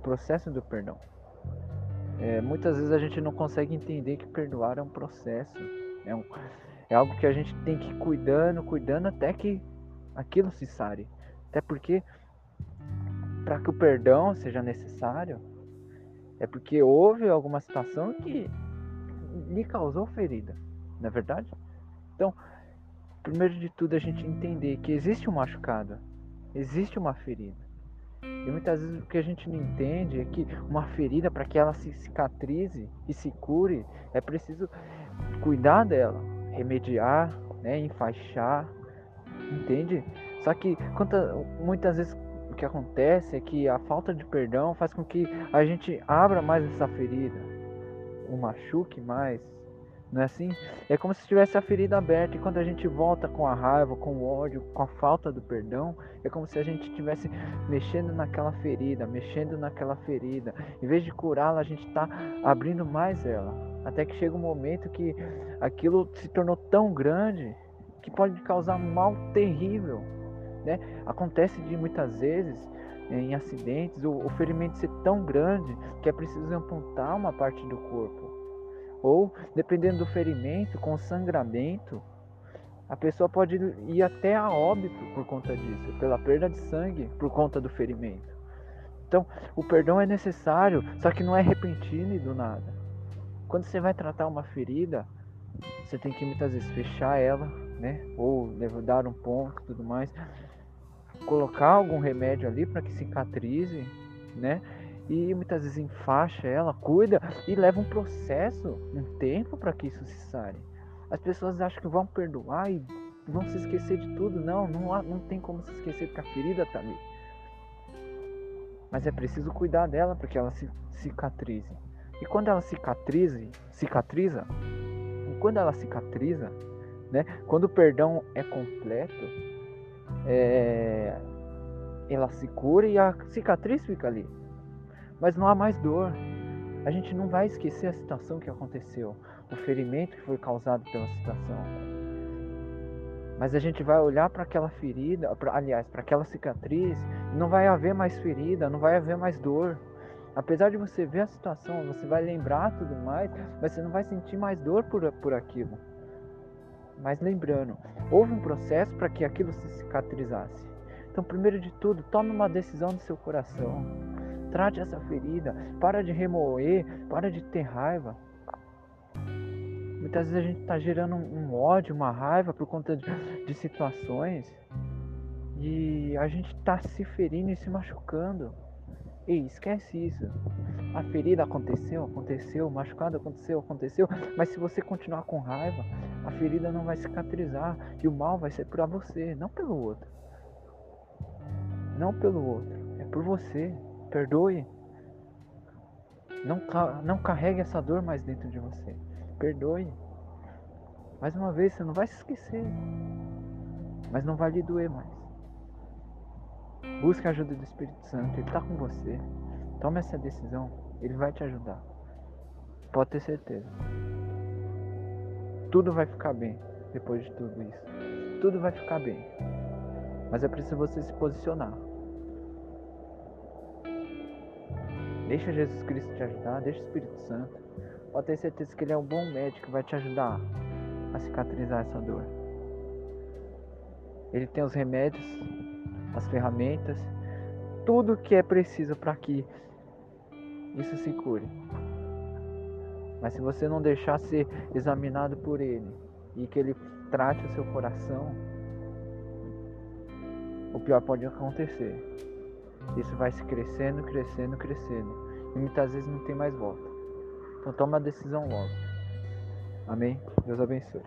processo do perdão. É, muitas vezes a gente não consegue entender que perdoar é um processo, é, um, é algo que a gente tem que ir cuidando, cuidando até que aquilo se sare. Até porque, para que o perdão seja necessário, é porque houve alguma situação que lhe causou ferida, não é verdade? Então, primeiro de tudo, a gente entender que existe um machucado, existe uma ferida. E muitas vezes o que a gente não entende é que uma ferida, para que ela se cicatrize e se cure, é preciso cuidar dela, remediar, né, enfaixar, entende? Só que quanta, muitas vezes o que acontece é que a falta de perdão faz com que a gente abra mais essa ferida, o machuque mais, não é assim? É como se tivesse a ferida aberta e quando a gente volta com a raiva, com o ódio, com a falta do perdão, é como se a gente estivesse mexendo naquela ferida, mexendo naquela ferida. Em vez de curá-la, a gente está abrindo mais ela. Até que chega um momento que aquilo se tornou tão grande que pode causar mal terrível. Né? Acontece de muitas vezes em acidentes o, o ferimento ser tão grande que é preciso amputar uma parte do corpo ou, dependendo do ferimento, com sangramento, a pessoa pode ir até a óbito por conta disso, pela perda de sangue por conta do ferimento. Então, o perdão é necessário, só que não é repentino e do nada. Quando você vai tratar uma ferida, você tem que muitas vezes fechar ela, né? Ou dar um ponto, tudo mais, colocar algum remédio ali para que cicatrize, né? E muitas vezes enfaixa ela, cuida e leva um processo, um tempo para que isso se sare. As pessoas acham que vão perdoar e vão se esquecer de tudo. Não, não, não tem como se esquecer porque a ferida está ali. Mas é preciso cuidar dela para que ela se cicatrize. E quando ela cicatrize, cicatriza, quando ela cicatriza, né? Quando o perdão é completo, é, ela se cura e a cicatriz fica ali mas não há mais dor. A gente não vai esquecer a situação que aconteceu, o ferimento que foi causado pela situação. Mas a gente vai olhar para aquela ferida, pra, aliás, para aquela cicatriz, e não vai haver mais ferida, não vai haver mais dor. Apesar de você ver a situação, você vai lembrar tudo mais, mas você não vai sentir mais dor por, por aquilo. Mas lembrando, houve um processo para que aquilo se cicatrizasse. Então, primeiro de tudo, tome uma decisão no seu coração. Trate essa ferida. Para de remoer. Para de ter raiva. Muitas vezes a gente está gerando um ódio, uma raiva por conta de, de situações. E a gente está se ferindo e se machucando. Ei, esquece isso. A ferida aconteceu, aconteceu, o machucado aconteceu, aconteceu. Mas se você continuar com raiva, a ferida não vai cicatrizar. E o mal vai ser para você, não pelo outro. Não pelo outro, é por você. Perdoe. Não, não carregue essa dor mais dentro de você. Perdoe. Mais uma vez, você não vai se esquecer. Mas não vai lhe doer mais. Busque a ajuda do Espírito Santo. Ele está com você. Tome essa decisão. Ele vai te ajudar. Pode ter certeza. Tudo vai ficar bem depois de tudo isso. Tudo vai ficar bem. Mas é preciso você se posicionar. Deixa Jesus Cristo te ajudar, deixa o Espírito Santo. Pode ter certeza que Ele é um bom médico que vai te ajudar a cicatrizar essa dor. Ele tem os remédios, as ferramentas, tudo que é preciso para que isso se cure. Mas se você não deixar ser examinado por Ele e que Ele trate o seu coração, o pior pode acontecer. Isso vai se crescendo, crescendo, crescendo. E muitas vezes não tem mais volta. Então toma a decisão logo. Amém? Deus abençoe.